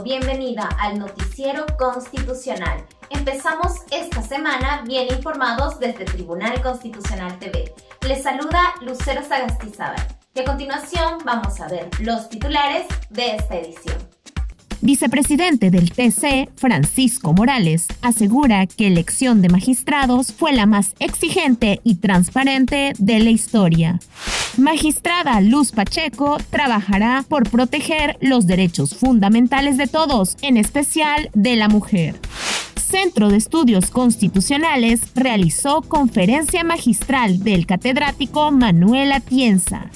Bienvenida al Noticiero Constitucional. Empezamos esta semana bien informados desde Tribunal Constitucional TV. Les saluda Lucero Sagastizábal y a continuación vamos a ver los titulares de esta edición. Vicepresidente del TC, Francisco Morales, asegura que elección de magistrados fue la más exigente y transparente de la historia. Magistrada Luz Pacheco trabajará por proteger los derechos fundamentales de todos, en especial de la mujer. Centro de Estudios Constitucionales realizó conferencia magistral del catedrático Manuel Atienza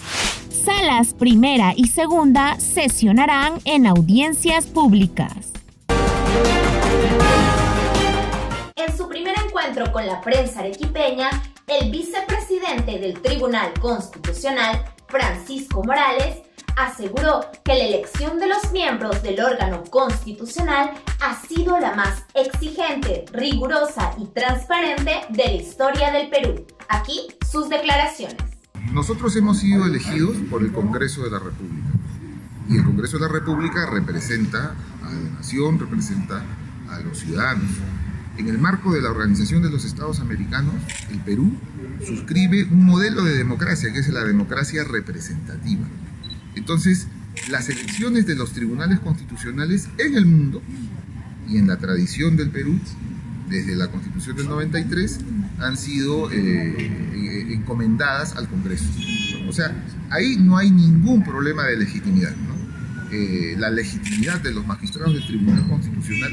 salas primera y segunda sesionarán en audiencias públicas. En su primer encuentro con la prensa arequipeña, el vicepresidente del Tribunal Constitucional, Francisco Morales, aseguró que la elección de los miembros del órgano constitucional ha sido la más exigente, rigurosa y transparente de la historia del Perú. Aquí sus declaraciones. Nosotros hemos sido elegidos por el Congreso de la República. Y el Congreso de la República representa a la nación, representa a los ciudadanos. En el marco de la Organización de los Estados Americanos, el Perú suscribe un modelo de democracia, que es la democracia representativa. Entonces, las elecciones de los tribunales constitucionales en el mundo y en la tradición del Perú desde la Constitución del 93 han sido eh, eh, encomendadas al Congreso. O sea, ahí no hay ningún problema de legitimidad. Eh, la legitimidad de los magistrados del Tribunal Constitucional.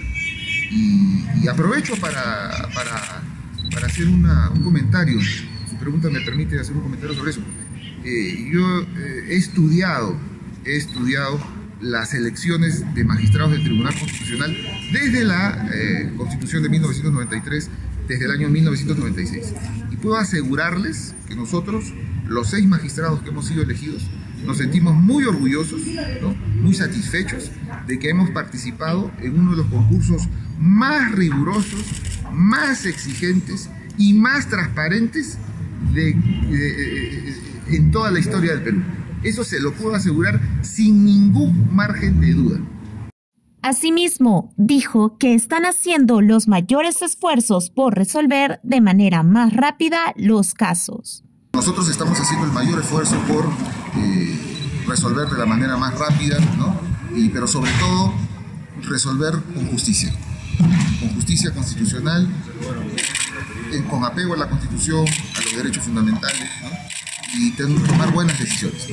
Y, aprovecho para, para, hacer un comentario. Su pregunta me permite hacer un comentario sobre eso. yo he estudiado, he estudiado las elecciones de magistrados del Tribunal Constitucional desde la eh, Constitución de 1993, desde el año 1996. Y puedo asegurarles que nosotros, los seis magistrados que hemos sido elegidos, nos sentimos muy orgullosos, muy satisfechos de que hemos participado en uno de los concursos más rigurosos, más exigentes y más transparentes en toda la historia del Perú. Eso se lo puedo asegurar sin ningún margen de duda. Asimismo, dijo que están haciendo los mayores esfuerzos por resolver de manera más rápida los casos. Nosotros estamos haciendo el mayor esfuerzo por eh, resolver de la manera más rápida, ¿no? y, pero sobre todo resolver con justicia, con justicia constitucional, con apego a la Constitución, a los derechos fundamentales. ¿no? y tomar buenas decisiones.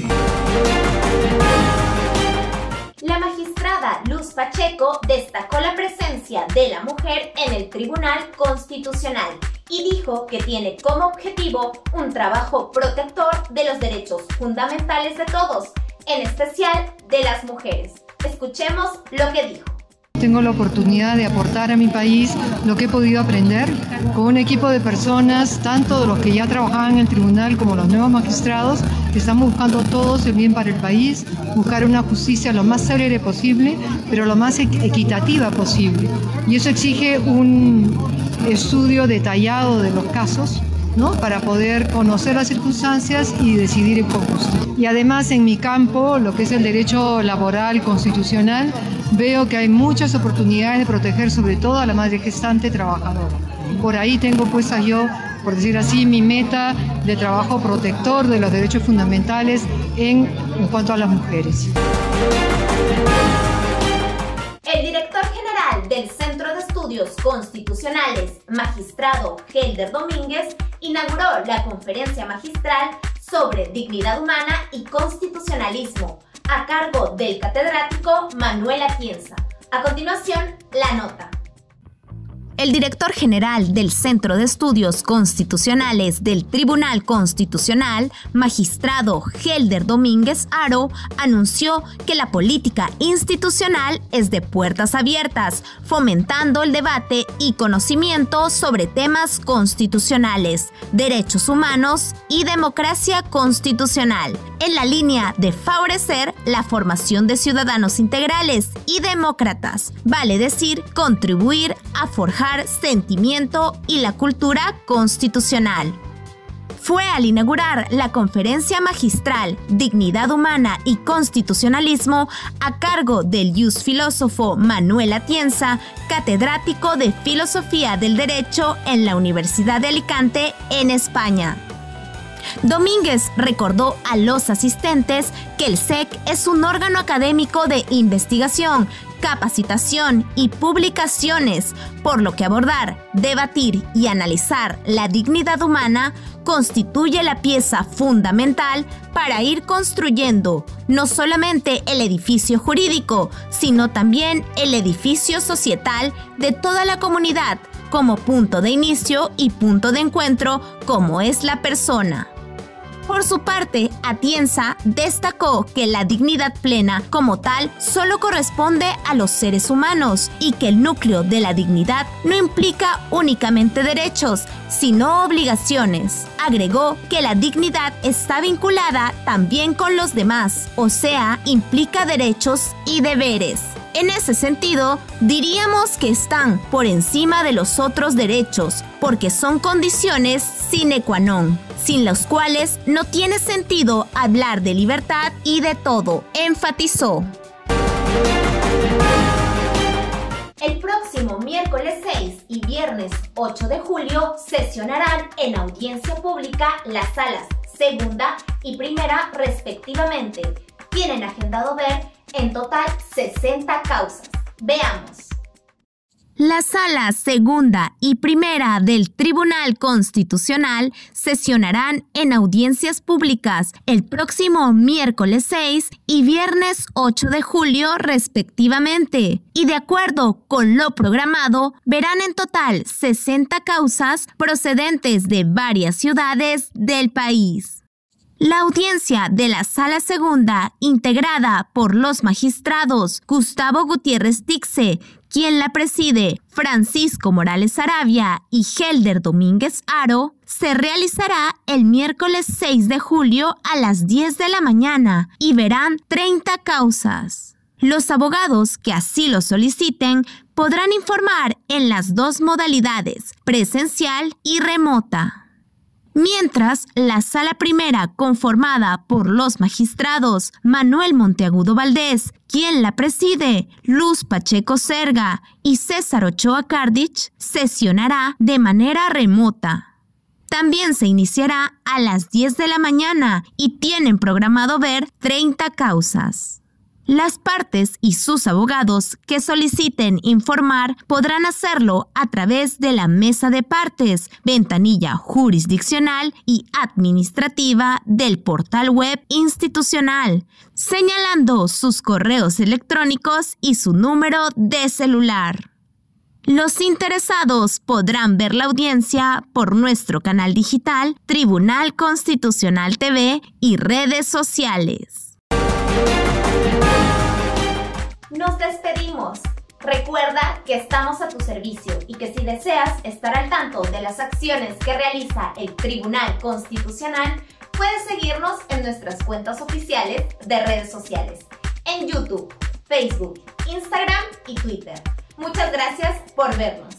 Luz Pacheco destacó la presencia de la mujer en el Tribunal Constitucional y dijo que tiene como objetivo un trabajo protector de los derechos fundamentales de todos, en especial de las mujeres. Escuchemos lo que dijo. Tengo la oportunidad de aportar a mi país lo que he podido aprender con un equipo de personas, tanto de los que ya trabajaban en el tribunal como los nuevos magistrados, que están buscando todos el bien para el país, buscar una justicia lo más célere posible, pero lo más equitativa posible. Y eso exige un estudio detallado de los casos ¿no? para poder conocer las circunstancias y decidir en conjunto. Y además en mi campo, lo que es el derecho laboral constitucional, veo que hay muchas oportunidades de proteger sobre todo a la madre gestante trabajadora. Por ahí tengo puesta yo, por decir así, mi meta de trabajo protector de los derechos fundamentales en, en cuanto a las mujeres. El director general del Centro de Estudios Constitucionales, magistrado Helder Domínguez, inauguró la conferencia magistral sobre dignidad humana y constitucionalismo a cargo del catedrático Manuel Atienza. A continuación, la nota. El director general del Centro de Estudios Constitucionales del Tribunal Constitucional, magistrado Helder Domínguez Aro, anunció que la política institucional es de puertas abiertas, fomentando el debate y conocimiento sobre temas constitucionales, derechos humanos y democracia constitucional, en la línea de favorecer la formación de ciudadanos integrales y demócratas, vale decir, contribuir a forjar sentimiento y la cultura constitucional. fue al inaugurar la conferencia magistral Dignidad Humana y Constitucionalismo a cargo del jus filósofo Manuel Atienza, catedrático de Filosofía del Derecho en la Universidad de Alicante, en España. Domínguez recordó a los asistentes que el SEC es un órgano académico de investigación, capacitación y publicaciones, por lo que abordar, debatir y analizar la dignidad humana constituye la pieza fundamental para ir construyendo no solamente el edificio jurídico, sino también el edificio societal de toda la comunidad como punto de inicio y punto de encuentro como es la persona. Por su parte, Atienza destacó que la dignidad plena como tal solo corresponde a los seres humanos y que el núcleo de la dignidad no implica únicamente derechos, sino obligaciones. Agregó que la dignidad está vinculada también con los demás, o sea, implica derechos y deberes. En ese sentido, diríamos que están por encima de los otros derechos, porque son condiciones sine qua non, sin los cuales no tiene sentido hablar de libertad y de todo, enfatizó. El próximo miércoles 6 y viernes 8 de julio sesionarán en audiencia pública las salas segunda y primera respectivamente. Tienen agendado ver en total 60 causas. Veamos. La sala segunda y primera del Tribunal Constitucional sesionarán en audiencias públicas el próximo miércoles 6 y viernes 8 de julio respectivamente. Y de acuerdo con lo programado, verán en total 60 causas procedentes de varias ciudades del país. La audiencia de la Sala Segunda, integrada por los magistrados Gustavo Gutiérrez Dixe, quien la preside, Francisco Morales Arabia y Helder Domínguez Aro, se realizará el miércoles 6 de julio a las 10 de la mañana y verán 30 causas. Los abogados que así lo soliciten podrán informar en las dos modalidades, presencial y remota. Mientras, la sala primera, conformada por los magistrados Manuel Monteagudo Valdés, quien la preside, Luz Pacheco Serga y César Ochoa Cardich, sesionará de manera remota. También se iniciará a las 10 de la mañana y tienen programado ver 30 causas. Las partes y sus abogados que soliciten informar podrán hacerlo a través de la mesa de partes, ventanilla jurisdiccional y administrativa del portal web institucional, señalando sus correos electrónicos y su número de celular. Los interesados podrán ver la audiencia por nuestro canal digital Tribunal Constitucional TV y redes sociales. Nos despedimos. Recuerda que estamos a tu servicio y que si deseas estar al tanto de las acciones que realiza el Tribunal Constitucional, puedes seguirnos en nuestras cuentas oficiales de redes sociales, en YouTube, Facebook, Instagram y Twitter. Muchas gracias por vernos.